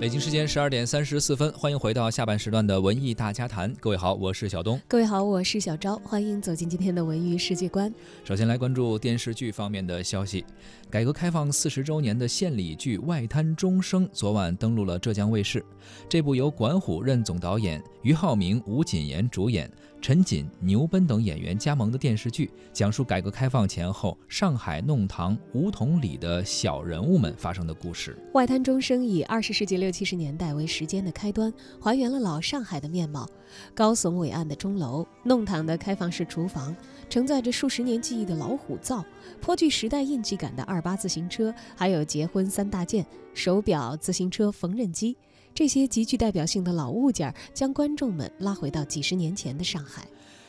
北京时间十二点三十四分，欢迎回到下半时段的文艺大家谈。各位好，我是小东。各位好，我是小昭。欢迎走进今天的文娱世界观。首先来关注电视剧方面的消息。改革开放四十周年的献礼剧《外滩钟声》昨晚登陆了浙江卫视。这部由管虎任总导演，俞灏明、吴谨言主演，陈瑾、牛奔等演员加盟的电视剧，讲述改革开放前后上海弄堂梧桐里的小人物们发生的故事。《外滩钟声》以二十世纪六。六七十年代为时间的开端，还原了老上海的面貌：高耸伟岸的钟楼、弄堂的开放式厨房、承载着数十年记忆的老虎灶、颇具时代印记感的二八自行车，还有结婚三大件——手表、自行车、缝纫机。这些极具代表性的老物件，将观众们拉回到几十年前的上海。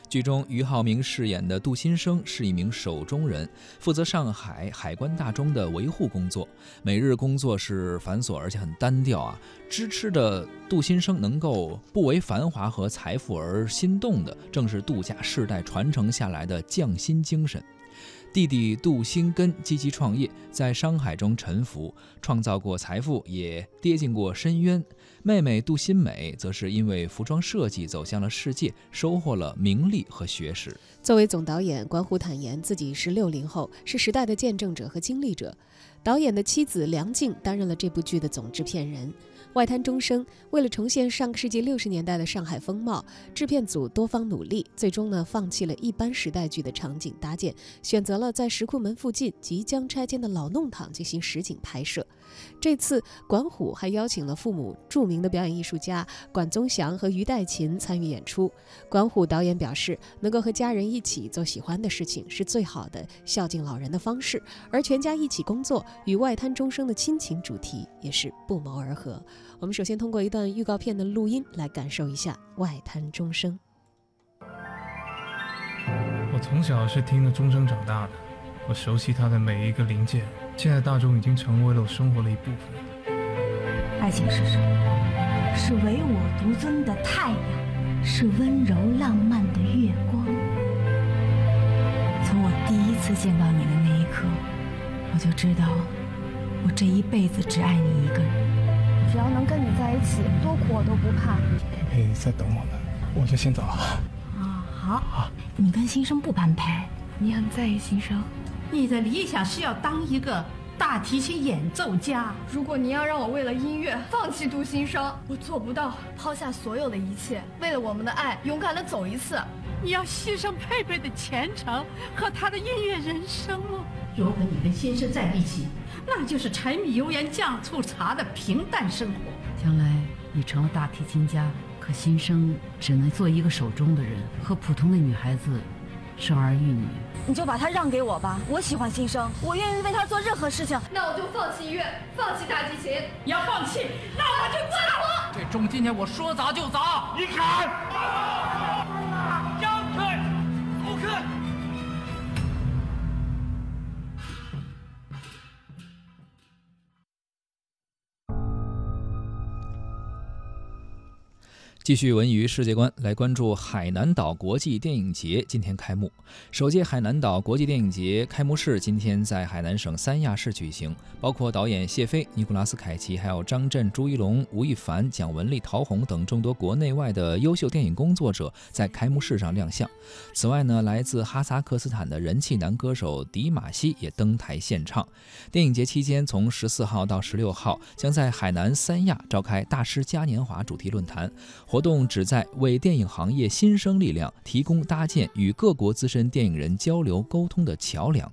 剧中，俞灏明饰演的杜新生是一名守中人，负责上海海关大钟的维护工作。每日工作是繁琐而且很单调啊。支持着杜新生能够不为繁华和财富而心动的，正是杜家世代传承下来的匠心精神。弟弟杜兴根积极创业，在商海中沉浮，创造过财富，也跌进过深渊。妹妹杜新美则是因为服装设计走向了世界，收获了名利和学识。作为总导演，关虎坦言自己是六零后，是时代的见证者和经历者。导演的妻子梁静担任了这部剧的总制片人。外滩钟声为了重现上个世纪六十年代的上海风貌，制片组多方努力，最终呢放弃了一般时代剧的场景搭建，选择了在石库门附近即将拆迁的老弄堂进行实景拍摄。这次管虎还邀请了父母著名的表演艺术家管宗祥和于代琴参与演出。管虎导演表示，能够和家人一起做喜欢的事情是最好的孝敬老人的方式，而全家一起工作与外滩钟声的亲情主题也是不谋而合。我们首先通过一段预告片的录音来感受一下外滩钟声。我从小是听着钟声长大的，我熟悉它的每一个零件。现在大钟已经成为了我生活的一部分。爱情是什么？是唯我独尊的太阳，是温柔浪漫的月光。从我第一次见到你的那一刻，我就知道，我这一辈子只爱你一个人。只要能跟你在一起，多苦我都不怕。佩佩在等我呢，我就先走了。啊，好。好你跟新生不般配。你很在意新生。你的理想是要当一个大提琴演奏家。如果你要让我为了音乐放弃读新生，我做不到。抛下所有的一切，为了我们的爱，勇敢的走一次。你要牺牲佩佩的前程和他的音乐人生吗？如果你跟先生在一起。那就是柴米油盐酱醋茶的平淡生活。将来你成了大提琴家，可新生只能做一个手中的人，和普通的女孩子生儿育女。你就把他让给我吧，我喜欢新生，我愿意为他做任何事情。那我就放弃音乐，放弃大提琴。你要放弃，那我就走。这钟今天我说砸就砸，你敢？继续文娱世界观，来关注海南岛国际电影节今天开幕。首届海南岛国际电影节开幕式今天在海南省三亚市举行，包括导演谢飞、尼古拉斯凯奇，还有张震、朱一龙、吴亦凡、蒋雯丽、陶虹等众多国内外的优秀电影工作者在开幕式上亮相。此外呢，来自哈萨克斯坦的人气男歌手迪玛希也登台献唱。电影节期间，从十四号到十六号，将在海南三亚召开大师嘉年华主题论坛。活活动旨在为电影行业新生力量提供搭建与各国资深电影人交流沟通的桥梁。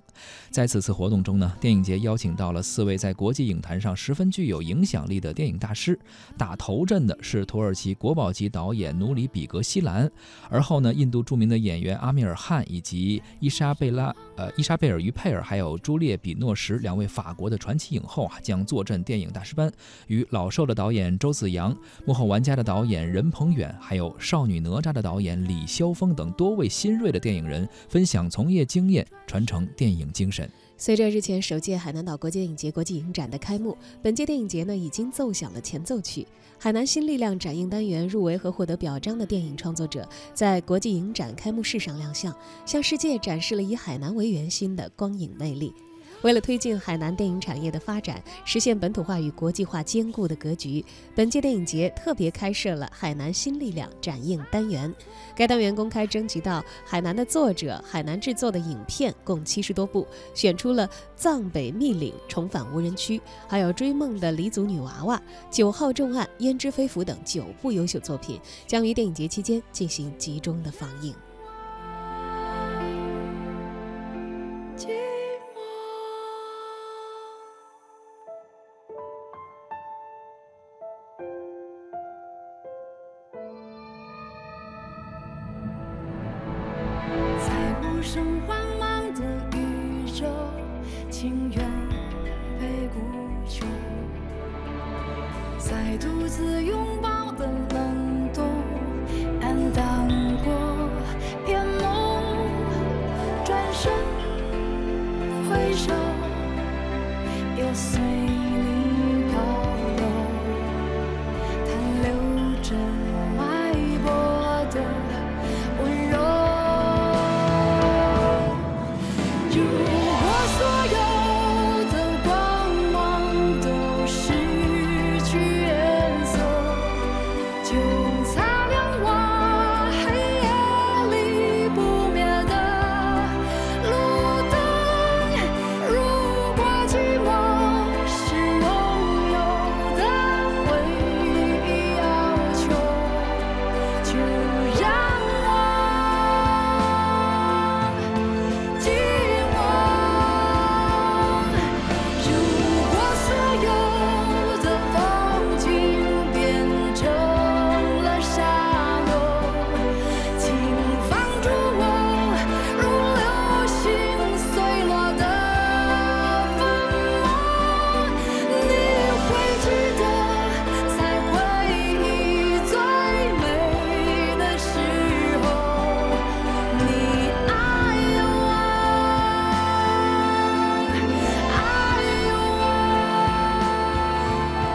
在此次活动中呢，电影节邀请到了四位在国际影坛上十分具有影响力的电影大师。打头阵的是土耳其国宝级导演努里比格西兰，而后呢，印度著名的演员阿米尔汗以及伊莎贝拉呃伊莎贝尔于佩尔，还有朱列比诺什两位法国的传奇影后啊，将坐镇电影大师班，与老寿的导演周子扬、幕后玩家的导演任鹏远，还有少女哪吒的导演李霄峰等多位新锐的电影人分享从业经验，传承电影。精神。随着日前首届海南岛国际电影节国际影展的开幕，本届电影节呢已经奏响了前奏曲。海南新力量展映单元入围和获得表彰的电影创作者在国际影展开幕式上亮相，向世界展示了以海南为圆心的光影魅力。为了推进海南电影产业的发展，实现本土化与国际化兼顾的格局，本届电影节特别开设了“海南新力量”展映单元。该单元公开征集到海南的作者、海南制作的影片共七十多部，选出了《藏北密岭重返无人区》、还有《追梦的黎族女娃娃》、《九号重案》、《胭脂飞狐》等九部优秀作品，将于电影节期间进行集中的放映。生慌忙的宇宙，情愿被孤囚，在独自拥抱的冷冻，暗淡过片梦，转身回首，you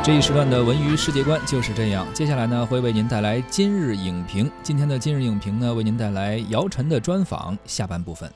这一时段的文娱世界观就是这样。接下来呢，会为您带来今日影评。今天的今日影评呢，为您带来姚晨的专访下半部分。